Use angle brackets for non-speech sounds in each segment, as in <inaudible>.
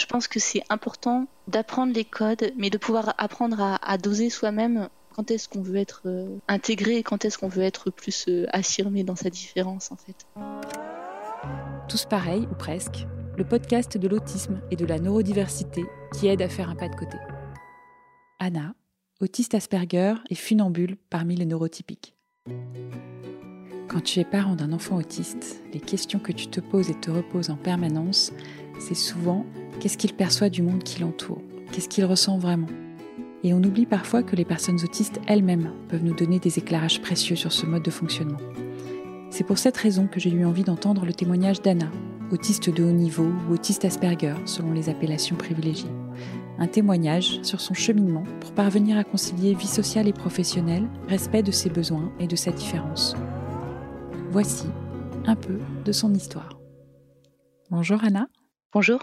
Je pense que c'est important d'apprendre les codes, mais de pouvoir apprendre à, doser soi-même quand est-ce qu'on veut être euh, intégré quand est-ce qu'on veut être plus euh, affirmé dans sa différence en fait. Tous pareils, ou presque, le podcast de l'autisme et de la neurodiversité qui aide à faire un pas de côté. Anna, autiste Asperger et funambule parmi les neurotypiques. Quand tu es parent d'un enfant autiste, les questions que tu te poses et te reposes en permanence, c'est souvent qu'est-ce qu'il perçoit du monde qui l'entoure, qu'est-ce qu'il ressent vraiment? Et on oublie parfois que les personnes autistes elles-mêmes peuvent nous donner des éclairages précieux sur ce mode de fonctionnement. C'est pour cette raison que j'ai eu envie d'entendre le témoignage d'Anna, autiste de haut niveau ou autiste Asperger selon les appellations privilégiées. Un témoignage sur son cheminement pour parvenir à concilier vie sociale et professionnelle, respect de ses besoins et de sa différence. Voici un peu de son histoire. Bonjour Anna. Bonjour.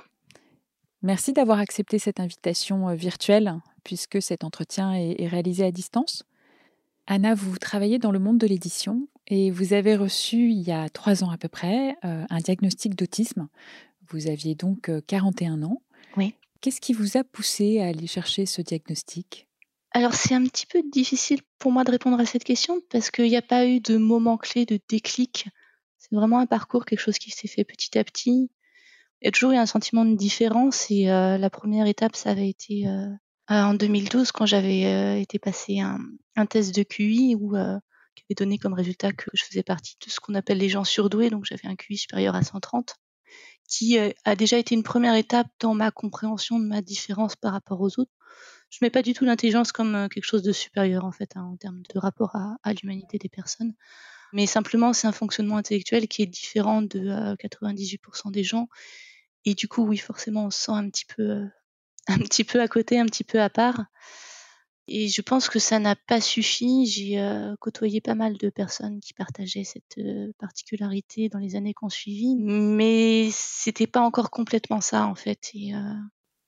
Merci d'avoir accepté cette invitation euh, virtuelle puisque cet entretien est réalisé à distance. Anna, vous travaillez dans le monde de l'édition et vous avez reçu il y a trois ans à peu près euh, un diagnostic d'autisme. Vous aviez donc 41 euh, ans. Oui. Qu'est-ce qui vous a poussé à aller chercher ce diagnostic? Alors c'est un petit peu difficile pour moi de répondre à cette question parce qu'il n'y a pas eu de moment clé, de déclic. C'est vraiment un parcours, quelque chose qui s'est fait petit à petit. Il y a toujours eu un sentiment de différence et euh, la première étape, ça avait été euh, en 2012 quand j'avais euh, été passer un, un, test de QI où euh, qui avait donné comme résultat que je faisais partie de ce qu'on appelle les gens surdoués, donc j'avais un QI supérieur à 130, qui a déjà été une première étape dans ma compréhension de ma différence par rapport aux autres. Je mets pas du tout l'intelligence comme quelque chose de supérieur en fait hein, en termes de rapport à, l'humanité des personnes, mais simplement c'est un fonctionnement intellectuel qui est différent de 98% des gens, et du coup oui forcément on se sent un petit peu <laughs> un petit peu à côté, un petit peu à part. Et je pense que ça n'a pas suffi. J'ai euh, côtoyé pas mal de personnes qui partageaient cette euh, particularité dans les années qu'on suivi, mais c'était pas encore complètement ça en fait. Euh,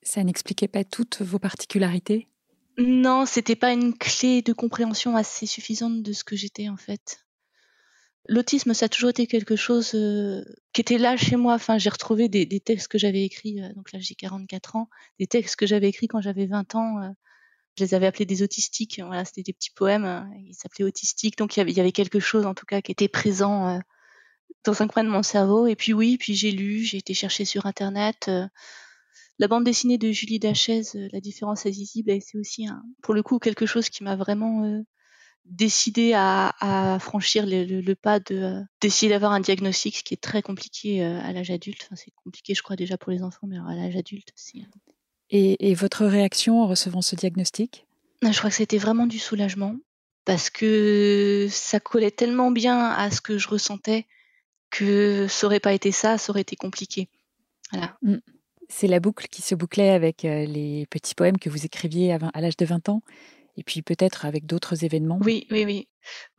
Ça n'expliquait pas toutes vos particularités? Non, c'était pas une clé de compréhension assez suffisante de ce que j'étais en fait. L'autisme, ça a toujours été quelque chose euh, qui était là chez moi. Enfin, j'ai retrouvé des, textes que j'avais écrits, euh, donc là j'ai 44 ans, des textes que j'avais écrits quand j'avais 20 ans. Euh, je les avais appelés des autistiques. Voilà, c'était des petits poèmes. Hein, ils s'appelaient autistiques. Donc il y, avait, il y avait quelque chose en tout cas qui était présent dans un coin de mon cerveau. Et puis oui, puis j'ai lu, j'ai été chercher sur internet. La bande dessinée de Julie Dachez, La différence invisible, c'est aussi un, pour le coup quelque chose qui m'a vraiment décider à, franchir le, pas de euh, d'essayer d'avoir un diagnostic, ce qui est très compliqué euh, à l'âge adulte. Enfin, c'est compliqué, je crois, déjà pour les enfants, mais à l'âge adulte aussi. Hein. Et, votre réaction en recevant ce diagnostic? Je crois que c'était vraiment du soulagement parce que ça collait tellement bien à ce que je ressentais que ça aurait pas été ça, ça aurait été compliqué. Voilà. Mmh. C'est la boucle qui se bouclait avec euh, les petits poèmes que vous écriviez à l'âge de 20 ans et puis peut-être avec d'autres événements. Oui, oui, oui,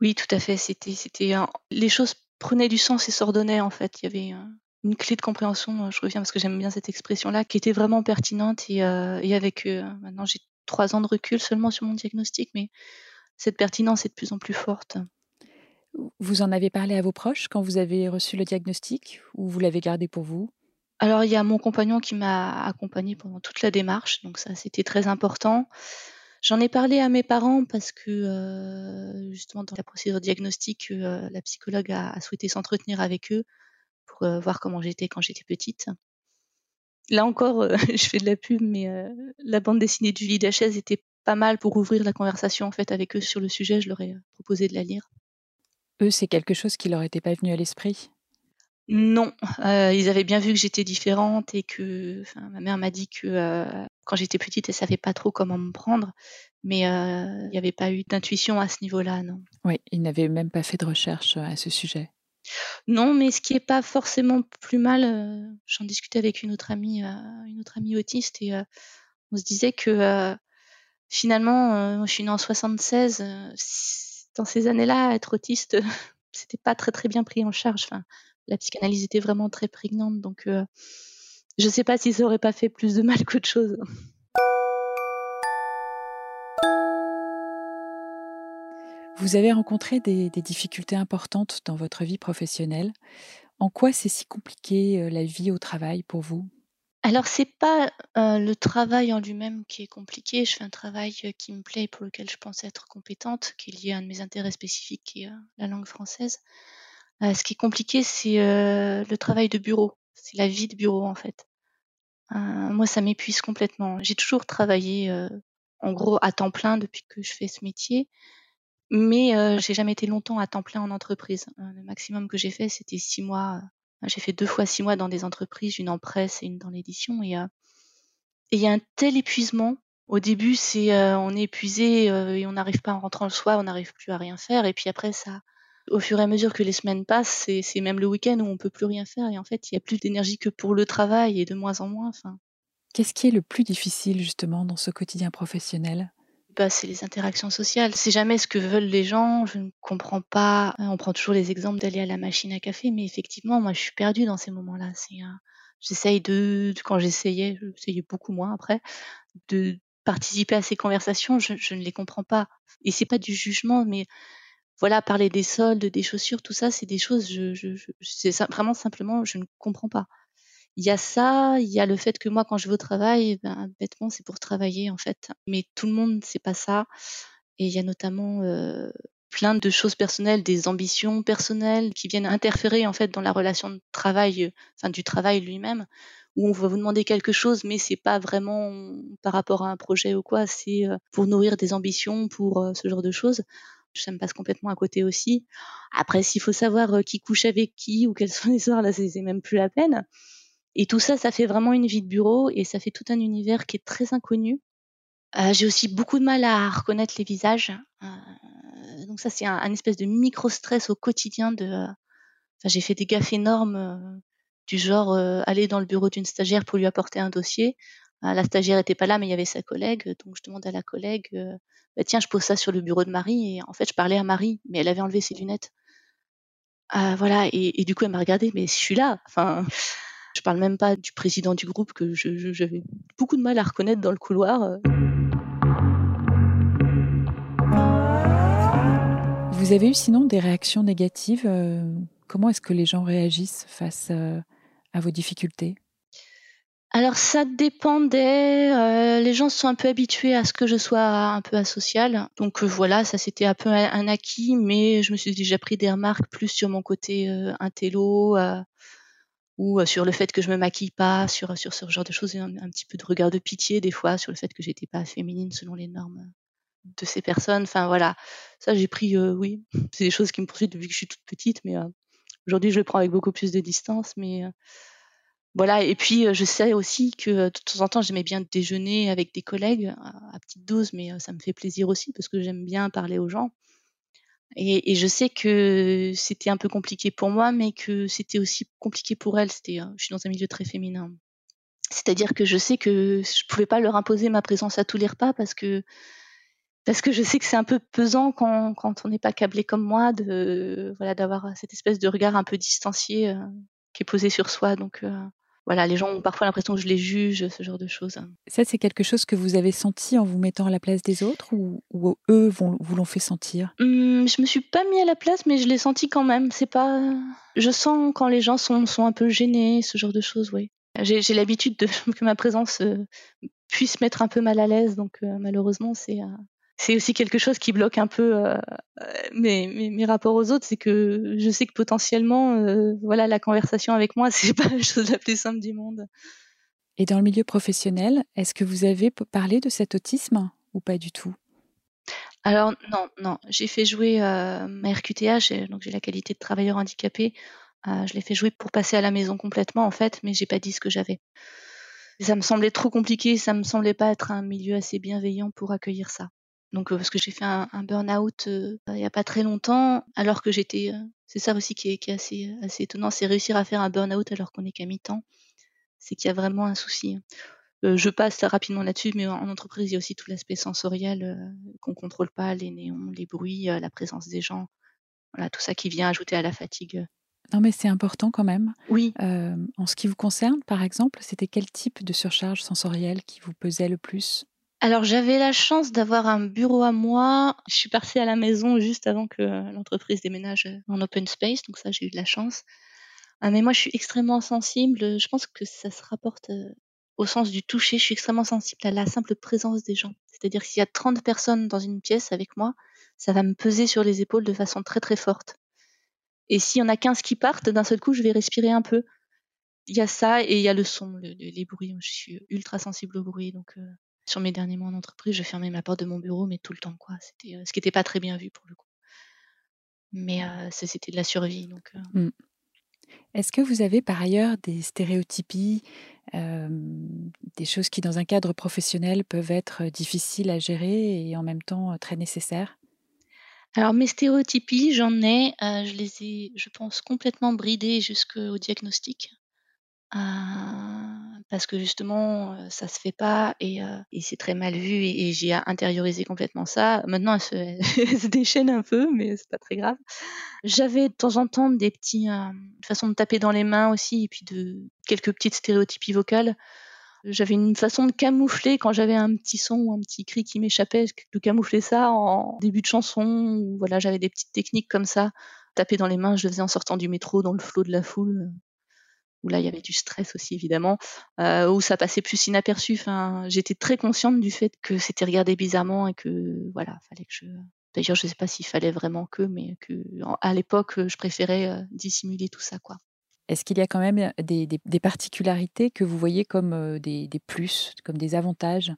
oui, tout à fait. C'était, c'était, les choses prenaient du sens et s'ordonnaient en fait. Il y avait une clé de compréhension. Je reviens parce que j'aime bien cette expression-là, qui était vraiment pertinente et, euh, et avec euh, maintenant j'ai trois ans de recul seulement sur mon diagnostic, mais cette pertinence est de plus en plus forte. Vous en avez parlé à vos proches quand vous avez reçu le diagnostic ou vous l'avez gardé pour vous? Alors il y a mon compagnon qui m'a accompagné pendant toute la démarche, donc ça c'était très important. J'en ai parlé à mes parents parce que euh, justement dans la procédure diagnostique, euh, la psychologue a, souhaité s'entretenir avec eux pour euh, voir comment j'étais quand j'étais petite. Là encore, <laughs> je fais de la pub, mais la bande dessinée de Julie Dachez était pas mal pour ouvrir la conversation en fait avec eux sur le sujet. Je leur ai proposé de la lire. Eux, c'est quelque chose qui leur était pas venu à l'esprit? Non, ils avaient bien vu que j'étais différente et que ma mère m'a dit que quand j'étais petite, elle savait pas trop comment me prendre, mais il n'y avait pas eu d'intuition à ce niveau-là, non. Oui, ils n'avaient même pas fait de recherche à ce sujet. Non, mais ce qui est pas forcément plus mal, j'en discutais avec une autre amie, une autre amie autiste, et on se disait que finalement, je suis née en 76, dans ces années-là, être autiste, <laughs> c'était pas très très bien pris en charge. Enfin, la psychanalyse était vraiment très prégnante, donc je ne sais pas si ça aurait pas fait plus de mal <laughs> qu'autre chose. Vous avez rencontré des, difficultés importantes dans votre vie professionnelle. En quoi c'est si compliqué la vie au travail pour vous? Alors c'est pas le travail en lui-même qui est compliqué. Je fais un travail qui me plaît, pour lequel je pense être compétente, qui est lié à un de mes intérêts spécifiques, qui est la langue française. Ce qui est compliqué, c'est le travail de bureau. C'est la vie de bureau en fait. moi, ça m'épuise complètement. J'ai toujours travaillé en gros à temps plein depuis que je fais ce métier. Mais euh, j'ai jamais été longtemps à temps plein en entreprise. Euh, le maximum que j'ai fait, c'était six mois. Euh, j'ai fait deux fois six mois dans des entreprises, une en presse et une dans l'édition. Et il y a un tel épuisement. Au début, c'est on est épuisé et on n'arrive pas en rentrant le soir, on n'arrive plus à rien faire. Et puis après, ça, au fur et à mesure que les semaines passent, c'est même le week-end où on peut plus rien faire. Et en fait, il y a plus d'énergie que pour le travail et de moins en moins. Enfin. Qu'est-ce qui est le plus difficile justement dans ce quotidien professionnel? Bah, c'est les interactions sociales. C'est jamais ce que veulent les gens. Je ne comprends pas. On prend toujours les exemples d'aller à la machine à café, mais effectivement, moi, je suis perdue dans ces moments-là. C'est, j'essaye de, quand j'essayais, j'essayais beaucoup moins après, de participer à ces conversations. Je, je ne les comprends pas. Et c'est pas du jugement, mais voilà, parler des soldes, des chaussures, tout ça, c'est des choses. Vraiment simplement, je ne comprends pas il y a ça, il y a le fait que moi, quand je vais au travail, ben, bêtement, c'est pour travailler en fait. Mais tout le monde, c'est pas ça. Et il y a notamment euh, plein de choses personnelles, des ambitions personnelles qui viennent interférer en fait dans la relation de travail, euh, enfin du travail lui-même, où on va vous demander quelque chose, mais c'est pas vraiment par rapport à un projet ou quoi, c'est euh, pour nourrir des ambitions, pour ce genre de choses. Ça me passe complètement à côté aussi. Après, s'il faut savoir qui couche avec qui ou quels sont <laughs> les soirs, là, c'est même plus la peine. Et tout ça, ça fait vraiment une vie de bureau et ça fait tout un univers qui est très inconnu. Euh, j'ai aussi beaucoup de mal à reconnaître les visages. Euh, donc ça, c'est un, espèce de micro-stress au quotidien. De, j'ai fait des gaffes énormes euh, du genre aller dans le bureau d'une stagiaire pour lui apporter un dossier. La stagiaire était pas là, mais il y avait sa collègue. Donc je demande à la collègue, bah, tiens, je pose ça sur le bureau de Marie. Et en fait, je parlais à Marie, mais elle avait enlevé ses lunettes. voilà, et, du coup, elle m'a regardé, mais je suis là. Enfin, je parle même pas du président du groupe que j'avais beaucoup de mal à reconnaître dans le couloir. Euh. Vous avez eu sinon des réactions négatives euh, Comment est-ce que les gens réagissent face euh, à vos difficultés? Alors ça dépendait. les gens sont un peu habitués à ce que je sois un peu asocial. Donc voilà, ça c'était un peu un, acquis, mais je me suis déjà pris des remarques plus sur mon côté intello, ou sur le fait que je me maquille pas, sur, sur ce genre de choses, un, un petit peu de regard de pitié des fois sur le fait que j'étais pas féminine selon les normes de ces personnes. Enfin voilà, ça j'ai pris, oui, c'est des choses qui me poursuivent depuis que je suis toute petite, mais aujourd'hui je le prends avec beaucoup plus de distance. Mais voilà, et puis je sais aussi que de temps en temps j'aimais bien déjeuner avec des collègues à petite dose, mais ça me fait plaisir aussi parce que j'aime bien parler aux gens. Et, je sais que c'était un peu compliqué pour moi, mais que c'était aussi compliqué pour elle. C'était, euh, je suis dans un milieu très féminin. C'est-à-dire que je sais que je pouvais pas leur imposer ma présence à tous les repas parce que parce que je sais que c'est un peu pesant quand, quand on n'est pas câblé comme moi de voilà d'avoir cette espèce de regard un peu distancié euh, qui est posé sur soi. Donc euh, voilà, les gens ont parfois l'impression que je les juge, ce genre de choses. Ça, c'est quelque chose que vous avez senti en vous mettant à la place des autres ou, eux vont, vous l'ont fait sentir? Hum, Je me suis pas mis à la place, mais je l'ai senti quand même. C'est pas. Je sens quand les gens sont, sont un peu gênés, ce genre de choses, oui. J'ai l'habitude <laughs> que ma présence euh, puisse mettre un peu mal à l'aise, donc euh, malheureusement, c'est euh, c'est aussi quelque chose qui bloque un peu euh, mes, mes, mes, rapports aux autres, c'est que je sais que potentiellement, euh, voilà, la conversation avec moi, <laughs> c'est pas la chose la plus simple du monde. Et dans le milieu professionnel, est-ce que vous avez parlé de cet autisme ou pas du tout? Alors non, non, j'ai fait jouer euh, ma RQTH, donc j'ai la qualité de travailleur handicapé. Je l'ai fait jouer pour passer à la maison complètement en fait, mais j'ai pas dit ce que j'avais. Ça me semblait trop compliqué, ça me semblait pas être un milieu assez bienveillant pour accueillir ça. Donc, parce que j'ai fait un, un burn-out il n'y a pas très longtemps, alors que j'étais. c'est ça aussi qui est, qui est assez, assez étonnant, c'est réussir à faire un burn-out alors qu'on est qu'à mi-temps. C'est qu'il y a vraiment un souci. je passe rapidement là-dessus, mais en, entreprise, il y a aussi tout l'aspect sensoriel qu'on contrôle pas, les néons, les bruits, la présence des gens, voilà, tout ça qui vient ajouter à la fatigue. Non, mais c'est important quand même. Oui. en ce qui vous concerne, par exemple, c'était quel type de surcharge sensorielle qui vous pesait le plus? Alors j'avais la chance d'avoir un bureau à moi. Je suis partie à la maison juste avant que l'entreprise déménage en open space, donc ça j'ai eu de la chance. Ah, mais moi je suis extrêmement sensible. Je pense que ça se rapporte au sens du toucher, je suis extrêmement sensible à la simple présence des gens. C'est-à-dire s'il y a 30 personnes dans une pièce avec moi, ça va me peser sur les épaules de façon très très forte. Et s'il y en a 15 qui partent, d'un seul coup, je vais respirer un peu. Il y a ça et il y a le son, les bruits. Je suis ultra sensible au bruit. Donc, euh, sur mes derniers mois en entreprise, je fermais ma porte de mon bureau, mais tout le temps, quoi. C'était, euh, ce qui n'était pas très bien vu pour le coup. Mais euh, c'était de la survie. Donc, mmh. Est-ce que vous avez par ailleurs des stéréotypies, des choses qui dans un cadre professionnel peuvent être difficiles à gérer et en même temps très nécessaires? Alors mes stéréotypies, j'en ai, je les ai, je pense, complètement bridées jusqu'au diagnostic. Parce que justement, ça se fait pas et, c'est très mal vu et, j'ai intériorisé complètement ça. Maintenant, elle <laughs> se, déchaîne un peu, mais c'est pas très grave. J'avais de temps en temps des petits façons de taper dans les mains aussi et puis de quelques petites stéréotypies vocales. J'avais une façon de camoufler quand j'avais un petit son ou un petit cri qui m'échappait, de camoufler ça en début de chanson. Ou voilà, j'avais des petites techniques comme ça. Taper dans les mains, je le faisais en sortant du métro, dans le flot de la foule, où là il y avait du stress aussi évidemment, euh, où ça passait plus inaperçu. Enfin, j'étais très consciente du fait que c'était regardé bizarrement et que voilà, fallait que je. D'ailleurs, je sais pas s'il fallait vraiment que, mais que à l'époque, je préférais euh, dissimuler tout ça, quoi. Est-ce qu'il y a quand même des, particularités que vous voyez comme des, plus, comme des avantages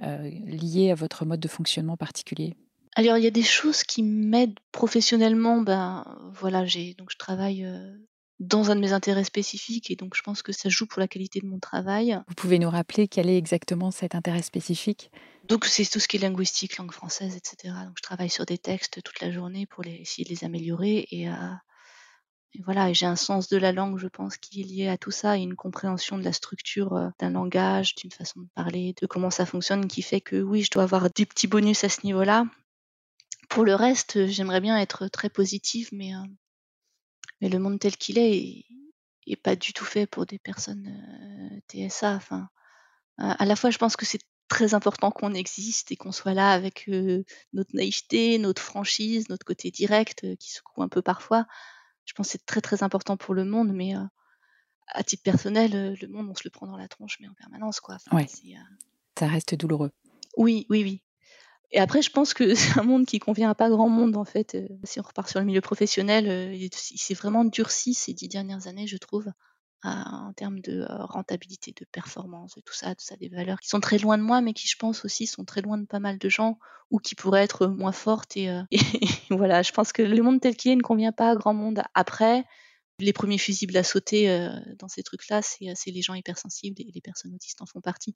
liés à votre mode de fonctionnement particulier? Alors, il y a des choses qui m'aident professionnellement. Ben, voilà, j'ai donc je travaille dans un de mes intérêts spécifiques et donc je pense que ça joue pour la qualité de mon travail. Vous pouvez nous rappeler quel est exactement cet intérêt spécifique? Donc c'est tout ce qui est linguistique, langue française, etc. Donc je travaille sur des textes toute la journée pour les, essayer de les améliorer et, et voilà, j'ai un sens de la langue, je pense, qui est lié à tout ça, et une compréhension de la structure euh, d'un langage, d'une façon de parler, de comment ça fonctionne, qui fait que oui, je dois avoir des petits bonus à ce niveau-là. Pour le reste, j'aimerais bien être très positive, mais, euh, mais le monde tel qu'il est, est, pas du tout fait pour des personnes euh, TSA. Enfin, à la fois, je pense que c'est très important qu'on existe et qu'on soit là avec notre naïveté, notre franchise, notre côté direct qui secoue un peu parfois je pense que c'est très très important pour le monde, mais euh, à titre personnel, euh, le monde, on se le prend dans la tronche, mais en permanence, quoi. ouais. Euh ça reste douloureux. Oui, oui, oui. Et après, je pense que <laughs> c'est un monde qui convient à pas grand monde, en fait. Si on repart sur le milieu professionnel, il s'est vraiment durci ces dix dernières années, je trouve en termes de rentabilité, de performance, tout ça, tout ça, des valeurs qui sont très loin de moi, mais qui, je pense aussi, sont très loin de pas mal de gens ou qui pourraient être moins fortes. Et, <laughs> voilà, je pense que le monde tel qu'il est ne convient pas à grand monde. Après, les premiers fusibles à sauter dans ces trucs-là, c'est les gens hypersensibles et les personnes autistes en font partie.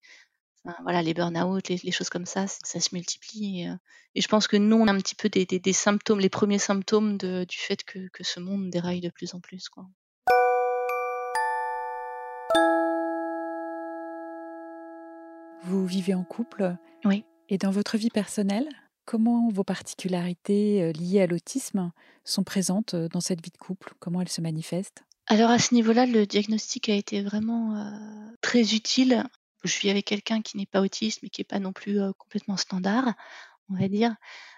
Voilà, les burn-out, les, choses comme ça, ça se multiplie. Et, je pense que nous, on a un petit peu des, symptômes, les premiers symptômes du fait que, que, ce monde déraille de plus en plus. Quoi. Vous vivez en couple Oui. Et dans votre vie personnelle, comment vos particularités euh, liées à l'autisme sont présentes euh, dans cette vie de couple? Comment elles se manifestent? Alors à ce niveau-là, le diagnostic a été vraiment euh, très utile. Je vis avec quelqu'un qui n'est pas autiste, mais qui n'est pas non plus complètement standard, on va dire.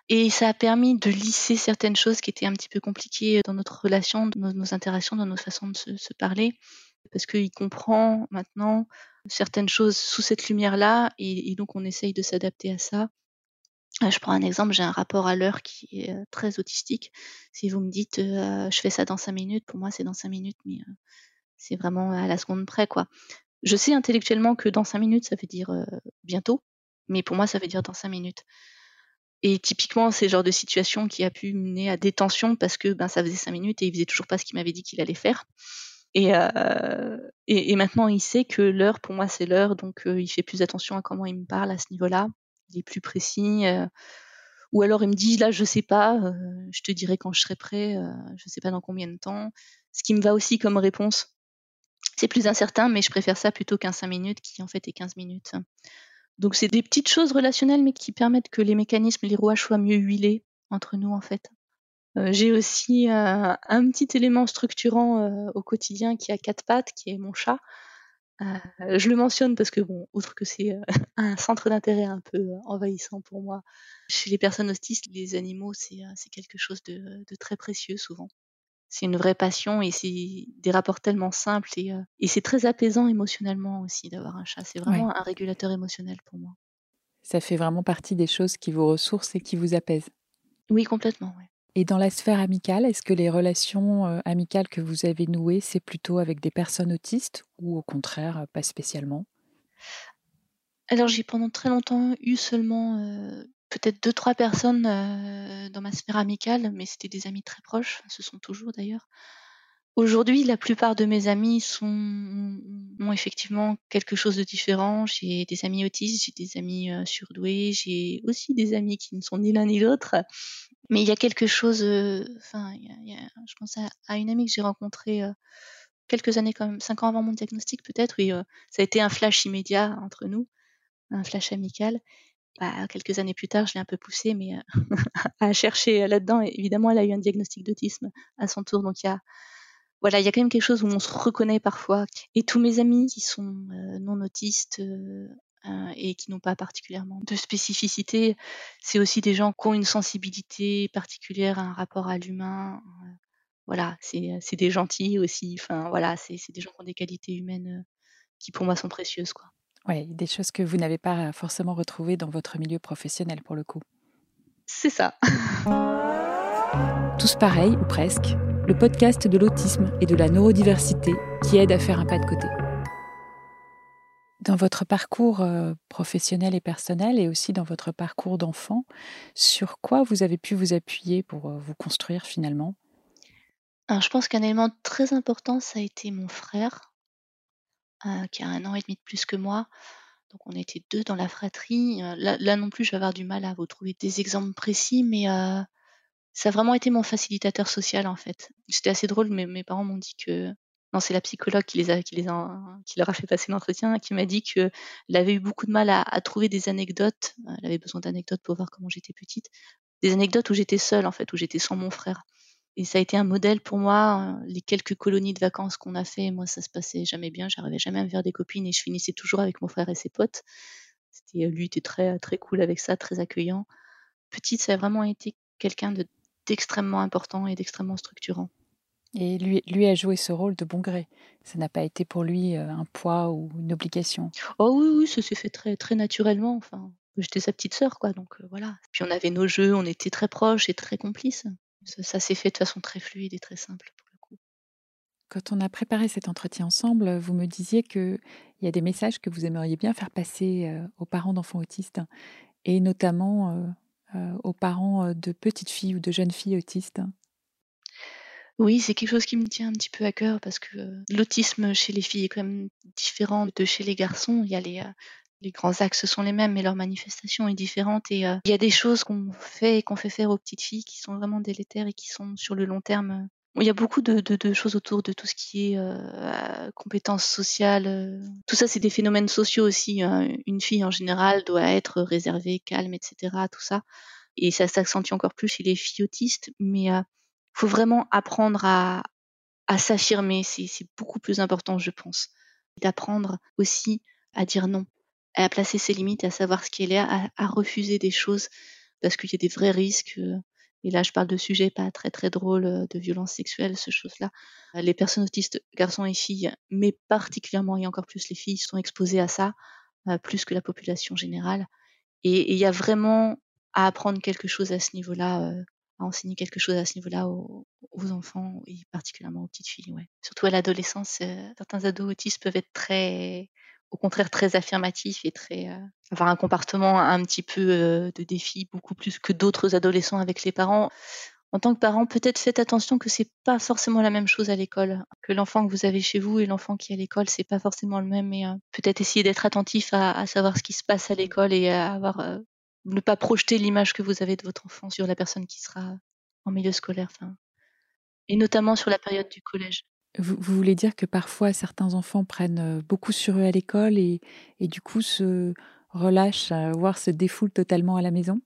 Et ça a permis de lisser certaines choses qui étaient un petit peu compliquées dans notre relation, dans nos, interactions, dans nos façons de se parler parce qu'il comprend maintenant certaines choses sous cette lumière-là, et, donc on essaye de s'adapter à ça. Je prends un exemple, j'ai un rapport à l'heure qui est très autistique. Si vous me dites je fais ça dans cinq minutes, pour moi c'est dans cinq minutes, mais c'est vraiment à la seconde près, quoi. Je sais intellectuellement que dans cinq minutes, ça veut dire bientôt, mais pour moi, ça veut dire dans cinq minutes. Et typiquement, c'est le genre de situation qui a pu mener à des tensions parce que ben, ça faisait cinq minutes et il faisait toujours pas ce qu'il m'avait dit qu'il allait faire. Euh, et, et, maintenant, il sait que l'heure, pour moi, c'est l'heure, donc euh, il fait plus attention à comment il me parle à ce niveau-là. Il est plus précis. Euh, ou alors il me dit, là, je sais pas, je te dirai quand je serai prêt, je sais pas dans combien de temps. Ce qui me va aussi comme réponse. C'est plus incertain, mais je préfère ça plutôt qu'un 5 minutes qui en fait est 15 minutes. Donc c'est des petites choses relationnelles, mais qui permettent que les mécanismes, les rouages soient mieux huilés entre nous en fait. Euh, j'ai aussi euh, un petit élément structurant euh, au quotidien qui a quatre pattes, qui est mon chat. je le mentionne parce que, bon, outre que c'est <laughs> un centre d'intérêt un peu envahissant pour moi, chez les personnes autistes, les animaux, c'est quelque chose de, très précieux souvent. C'est une vraie passion et c'est des rapports tellement simples et, euh, et c'est très apaisant émotionnellement aussi d'avoir un chat. C'est vraiment un régulateur émotionnel pour moi. Ça fait vraiment partie des choses qui vous ressourcent et qui vous apaisent. Oui, complètement. Et dans la sphère amicale, est-ce que les relations euh, amicales que vous avez nouées, c'est plutôt avec des personnes autistes ou au contraire, pas spécialement? Alors j'ai pendant très longtemps eu seulement euh, peut-être deux, trois personnes dans ma sphère amicale, mais c'était des amis très proches, ce sont toujours d'ailleurs. Aujourd'hui, la plupart de mes amis sont, ont effectivement quelque chose de différent. J'ai des amis autistes, j'ai des amis surdoués, j'ai aussi des amis qui ne sont ni l'un ni l'autre. Mais il y a quelque chose, enfin, je pense à, une amie que j'ai rencontrée quelques années quand cinq ans avant mon diagnostic peut-être, oui, ça a été un flash immédiat entre nous, un flash amical. Bah, quelques années plus tard, je l'ai un peu poussée, mais euh, <laughs> à chercher là-dedans. évidemment, elle a eu un diagnostic d'autisme à son tour. Donc, il y a, voilà, il y a quand même quelque chose où on se reconnaît parfois. Et tous mes amis qui sont euh, non autistes euh, et qui n'ont pas particulièrement de spécificité, c'est aussi des gens qui ont une sensibilité particulière, un rapport à l'humain. voilà, c'est des gentils aussi. Enfin, voilà, c'est des gens qui ont des qualités humaines qui, pour moi, sont précieuses. Oui, des choses que vous n'avez pas forcément retrouvées dans votre milieu professionnel pour le coup. C'est ça. Tous pareils, ou presque, le podcast de l'autisme et de la neurodiversité qui aide à faire un pas de côté. Dans votre parcours euh, professionnel et personnel et aussi dans votre parcours d'enfant, sur quoi vous avez pu vous appuyer pour euh, vous construire finalement? Alors, Je pense qu'un élément très important, ça a été mon frère, euh, qui a un an et demi de plus que moi. Donc on était deux dans la fratrie. Euh, là, non plus, je vais avoir du mal à vous trouver des exemples précis, mais euh, ça a vraiment été mon facilitateur social en fait. C'était assez drôle, mais mes parents m'ont dit que non, c'est la psychologue qui les a, qui les a, qui leur a fait passer l'entretien, qui m'a dit qu'elle avait eu beaucoup de mal à, à trouver des anecdotes. Elle avait besoin d'anecdotes pour voir comment j'étais petite. Des anecdotes où j'étais seule en fait, où j'étais sans mon frère. Et ça a été un modèle pour moi. Les quelques colonies de vacances qu'on a fait, moi, ça se passait jamais bien. J'arrivais jamais à me faire des copines et je finissais toujours avec mon frère et ses potes. C'était, lui était très, très cool avec ça, très accueillant. Petite, ça a vraiment été quelqu'un d'extrêmement important et d'extrêmement structurant. Et lui, lui a joué ce rôle de bon gré. Ça n'a pas été pour lui euh, un poids ou une obligation. Oh oui, oui, ça s'est fait très, très naturellement. Enfin, j'étais sa petite sœur, quoi. Donc euh, voilà. Puis on avait nos jeux, on était très proches et très complices. Ça, s'est fait de façon très fluide et très simple pour le coup. Quand on a préparé cet entretien ensemble, vous me disiez qu'il y a des messages que vous aimeriez bien faire passer euh, aux parents d'enfants autistes et notamment euh, euh, aux parents de petites filles ou de jeunes filles autistes. Oui, c'est quelque chose qui me tient un petit peu à cœur parce que l'autisme chez les filles est quand même différent de chez les garçons. Il y a les, les grands axes sont les mêmes, mais leur manifestation est différente. Et euh, il y a des choses qu'on fait et qu'on fait faire aux petites filles qui sont vraiment délétères et qui sont sur le long terme. il y a beaucoup de, choses autour de tout ce qui est euh, compétences sociales. Euh. Tout ça, c'est des phénomènes sociaux aussi. Hein. Une fille, en général, doit être réservée, calme, etc. Tout ça. Et ça s'accentue encore plus chez les filles autistes. Mais il faut vraiment apprendre à, à s'affirmer. C'est beaucoup plus important, je pense. D'apprendre aussi à dire non à placer ses limites, à savoir ce qu'elle est, à, à refuser des choses parce qu'il y a des vrais risques. Euh, et là, je parle de sujets pas très très drôles, euh, de violences sexuelles, ce choses-là. Euh, les personnes autistes, garçons et filles, mais particulièrement et encore plus les filles, sont exposées à ça, plus que la population générale. Et il y a vraiment à apprendre quelque chose à ce niveau-là, à enseigner quelque chose à ce niveau-là aux, aux, enfants et particulièrement aux petites filles. Ouais. Surtout à l'adolescence, certains ados autistes peuvent être très au contraire très affirmatif et très euh, avoir un comportement un petit peu euh, de défi beaucoup plus que d'autres adolescents avec les parents. En tant que parent, peut-être faites attention que c'est pas forcément la même chose à l'école, que l'enfant que vous avez chez vous et l'enfant qui est à l'école, c'est pas forcément le même. Et euh, peut-être essayer d'être attentif à, à, savoir ce qui se passe à l'école et à avoir ne pas projeter l'image que vous avez de votre enfant sur la personne qui sera en milieu scolaire, enfin, et notamment sur la période du collège. Vous, voulez dire que parfois certains enfants prennent beaucoup sur eux à l'école et, du coup se relâchent, voire se défoulent totalement à la maison?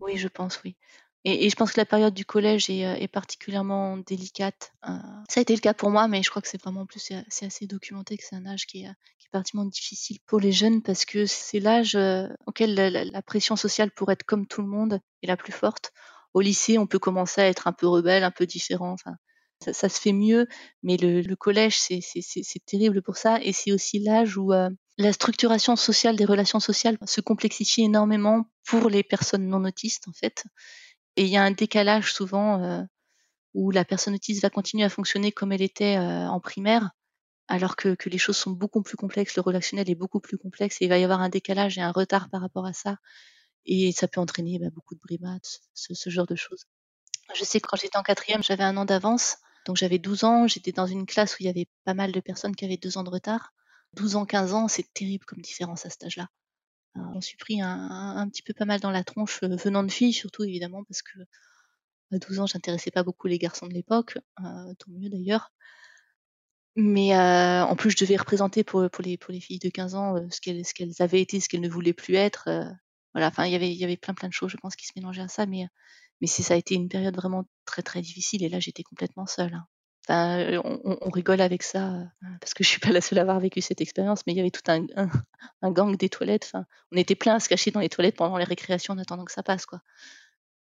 Oui, je pense, oui. Et, je pense que la période du collège est, est particulièrement délicate. ça a été le cas pour moi, mais je crois que c'est vraiment plus, c'est assez documenté que c'est un âge qui est, particulièrement difficile pour les jeunes parce que c'est l'âge auquel la, pression sociale pour être comme tout le monde est la plus forte. Au lycée, on peut commencer à être un peu rebelle, un peu différent. Ça, se fait mieux, mais le, collège, c'est terrible pour ça. Et c'est aussi l'âge où euh, la structuration sociale des relations sociales se complexifie énormément pour les personnes non autistes, en fait. Et il y a un décalage souvent euh, où la personne autiste va continuer à fonctionner comme elle était euh, en primaire, alors que, les choses sont beaucoup plus complexes, le relationnel est beaucoup plus complexe, et il va y avoir un décalage et un retard par rapport à ça. Et ça peut entraîner bah, beaucoup de brimades, ce, genre de choses. Je sais que quand j'étais en quatrième, j'avais un an d'avance. Donc j'avais 12 ans, j'étais dans une classe où il y avait pas mal de personnes qui avaient deux ans de retard. 12 ans, 15 ans, c'est terrible comme différence à cet âge-là. On s'est pris un, petit peu pas mal dans la tronche euh, venant de filles, surtout évidemment parce que à 12 ans, j'intéressais pas beaucoup les garçons de l'époque, euh, tant mieux d'ailleurs. Mais euh, en plus, je devais représenter pour, les, filles de 15 ans ce qu'elles avaient été, ce qu'elles ne voulaient plus être. voilà, enfin, il y avait, il y avait plein plein de choses, je pense, qui se mélangeaient à ça, mais mais ça a été une période vraiment très très difficile et là j'étais complètement seule. Hein. Enfin, on, rigole avec ça euh, parce que je suis pas la seule à avoir vécu cette expérience, mais il y avait tout un, un, gang des toilettes. Enfin, on était plein à se cacher dans les toilettes pendant les récréations en attendant que ça passe, quoi.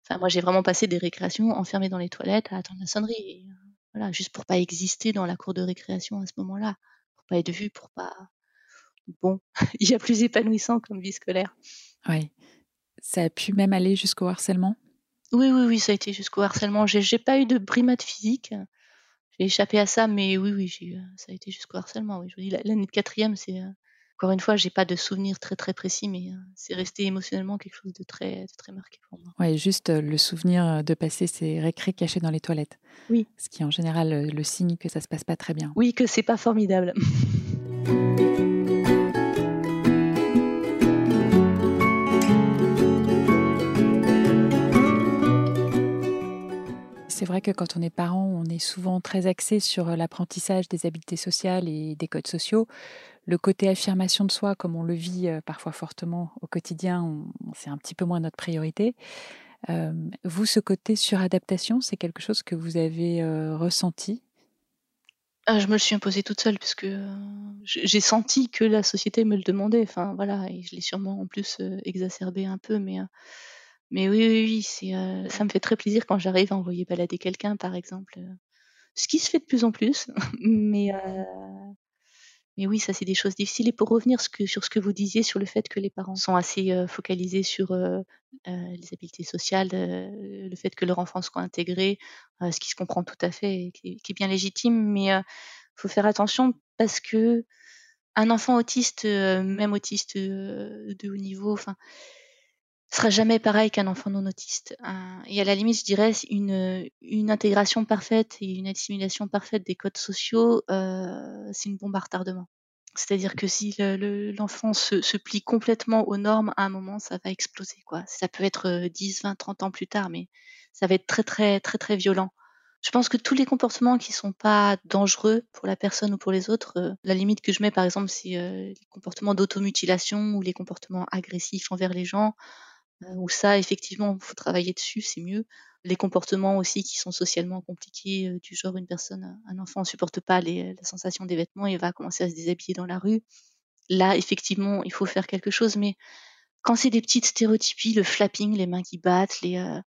Enfin, moi j'ai vraiment passé des récréations enfermées dans les toilettes à attendre la sonnerie, euh, voilà, juste pour pas exister dans la cour de récréation à ce moment-là, pour pas être vue, pour pas. Bon, <laughs> il y a plus épanouissant comme vie scolaire. Oui, ça a pu même aller jusqu'au harcèlement? Oui, oui, oui, ça a été jusqu'au harcèlement. J'ai, j'ai pas eu de brimade physique. J'ai échappé à ça, mais oui, oui, j'ai, ça a été jusqu'au harcèlement. Oui. Je dis, l'année de quatrième, c'est euh, encore une fois, j'ai pas de souvenir très très précis, mais euh, c'est resté émotionnellement quelque chose de très, de très marqué pour moi. Ouais, juste euh, le souvenir de passer ces récrés cachés dans les toilettes. Oui. Ce qui est en général le signe que ça se passe pas très bien. Oui, que c'est pas formidable. <laughs> C'est vrai que quand on est parent, on est souvent très axé sur euh, l'apprentissage des habiletés sociales et des codes sociaux. Le côté affirmation de soi, comme on le vit euh, parfois fortement au quotidien, c'est un petit peu moins notre priorité. Euh, vous, ce côté suradaptation, c'est quelque chose que vous avez ressenti? Ah, je me le suis imposé toute seule parce que j'ai senti que la société me le demandait. Enfin voilà, et je l'ai sûrement en plus exacerbé un peu, mais mais oui, oui, oui, c'est, euh, ça me fait très plaisir quand j'arrive à envoyer balader quelqu'un, par exemple. Euh, ce qui se fait de plus en plus, <laughs> mais, euh, mais oui, ça c'est des choses difficiles. Et pour revenir sur ce que vous disiez sur le fait que les parents sont assez focalisés sur les habiletés sociales, le fait que leur enfant soit intégré, ce qui se comprend tout à fait et qui est, bien légitime, mais il faut faire attention parce que un enfant autiste, même autiste de haut niveau, enfin, sera jamais pareil qu'un enfant non autiste. et à la limite, je dirais une, intégration parfaite et une assimilation parfaite des codes sociaux, euh, c'est une bombe à retardement. C'est-à-dire que si l'enfant se, plie complètement aux normes, à un moment, ça va exploser. Quoi. Ça peut être 10, 20, 30 ans plus tard, mais ça va être très, très, très, très violent. Je pense que tous les comportements qui sont pas dangereux pour la personne ou pour les autres, euh, la limite que je mets, par exemple, c'est euh, les comportements d'automutilation ou les comportements agressifs envers les gens, où ça, effectivement, faut travailler dessus, c'est mieux. Les comportements aussi qui sont socialement compliqués, euh, du genre une personne, un enfant ne supporte pas les, la sensation des vêtements et va commencer à se déshabiller dans la rue. Là, effectivement, il faut faire quelque chose, mais quand c'est des petites stéréotypies, le flapping, les mains qui battent, les, euh,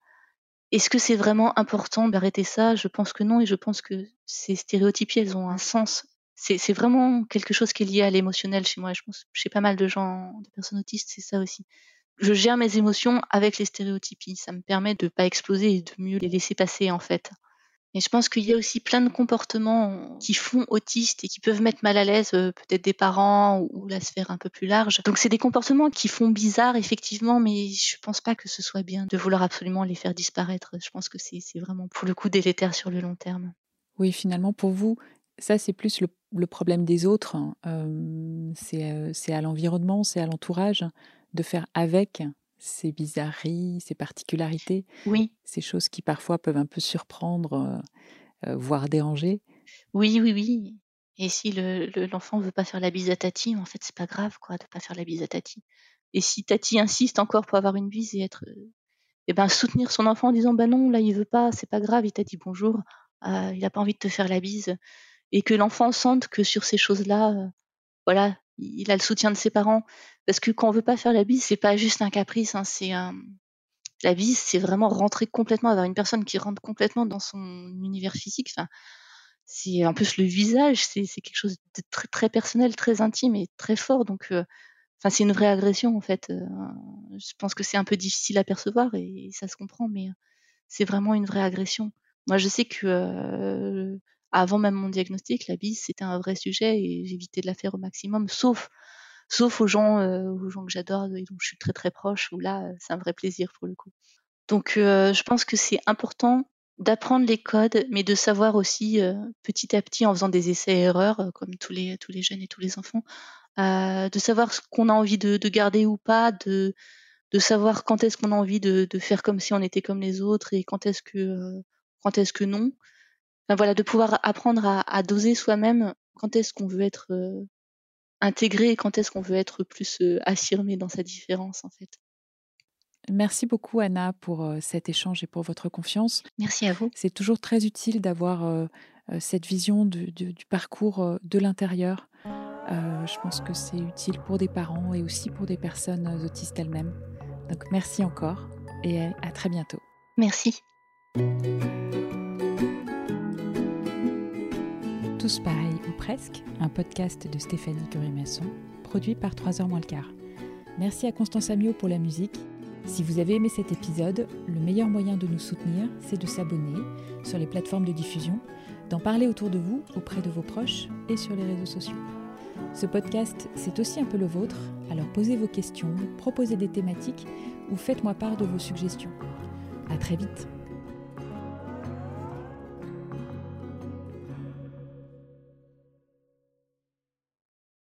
est-ce que c'est vraiment important d'arrêter ça? Je pense que non, et je pense que ces stéréotypies, elles ont un sens. C'est vraiment quelque chose qui est lié à l'émotionnel chez moi. Je pense chez pas mal de gens, de personnes autistes, c'est ça aussi je gère mes émotions avec les stéréotypies. Ça me permet de pas exploser et de mieux les laisser passer en fait. Et je pense qu'il y a aussi plein de comportements qui font autistes et qui peuvent mettre mal à l'aise euh, peut-être des parents ou, la sphère un peu plus large. Donc c'est des comportements qui font bizarre effectivement, mais je pense pas que ce soit bien de vouloir absolument les faire disparaître. Je pense que c'est vraiment pour le coup délétère sur le long terme. Oui, finalement pour vous, ça c'est plus le, problème des autres. Hein. Euh, euh, c'est à l'environnement, c'est à l'entourage de faire avec ces bizarreries, ces particularités, oui. ces choses qui parfois peuvent un peu surprendre, euh, euh, voire déranger? Oui, oui, oui. Et si l'enfant ne veut pas faire la bise à Tati, en fait, c'est pas grave, quoi, de pas faire la bise à Tati. Et si Tati insiste encore pour avoir une bise et être, euh, eh ben, soutenir son enfant en disant, bah non, là, il veut pas, c'est pas grave, il t'a dit bonjour, il n'a pas envie de te faire la bise, et que l'enfant sente que sur ces choses-là, voilà, il a le soutien de ses parents. Parce que quand on veut pas faire la bise, c'est pas juste un caprice, hein, c'est La bise, c'est vraiment rentrer complètement, avoir une personne qui rentre complètement dans son univers physique. C'est en plus le visage, c'est quelque chose de très, personnel, très intime et très fort. Donc, euh, c'est une vraie agression en fait. Euh, je pense que c'est un peu difficile à percevoir et, ça se comprend, mais c'est vraiment une vraie agression. Moi, je sais que avant même mon diagnostic, la bise c'était un vrai sujet et j'évitais de la faire au maximum, sauf sauf aux gens, aux gens que j'adore et dont je suis très très proche, où là, c'est un vrai plaisir pour le coup. Donc, je pense que c'est important d'apprendre les codes, mais de savoir aussi petit à petit, en faisant des essais-erreurs, comme tous les tous les jeunes et tous les enfants, de savoir ce qu'on a envie de, de, garder ou pas, de de savoir quand est-ce qu'on a envie de, de, faire comme si on était comme les autres et quand est-ce que quand est-ce que non. Enfin, voilà, de pouvoir apprendre à, à doser soi-même quand est-ce qu'on veut être intégré et quand est-ce qu'on veut être plus affirmé dans sa différence en fait. Merci beaucoup Anna pour cet échange et pour votre confiance. Merci à vous. C'est toujours très utile d'avoir cette vision du, du parcours de l'intérieur. je pense que c'est utile pour des parents et aussi pour des personnes autistes elles-mêmes. Donc merci encore et à très bientôt. Merci. Tous pareils ou presque, un podcast de Stéphanie Curie-Masson, produit par 3h moins le quart. Merci à Constance Amio pour la musique. Si vous avez aimé cet épisode, le meilleur moyen de nous soutenir, c'est de s'abonner sur les plateformes de diffusion, d'en parler autour de vous, auprès de vos proches et sur les réseaux sociaux. Ce podcast, c'est aussi un peu le vôtre, alors posez vos questions, proposez des thématiques ou faites-moi part de vos suggestions. À très vite!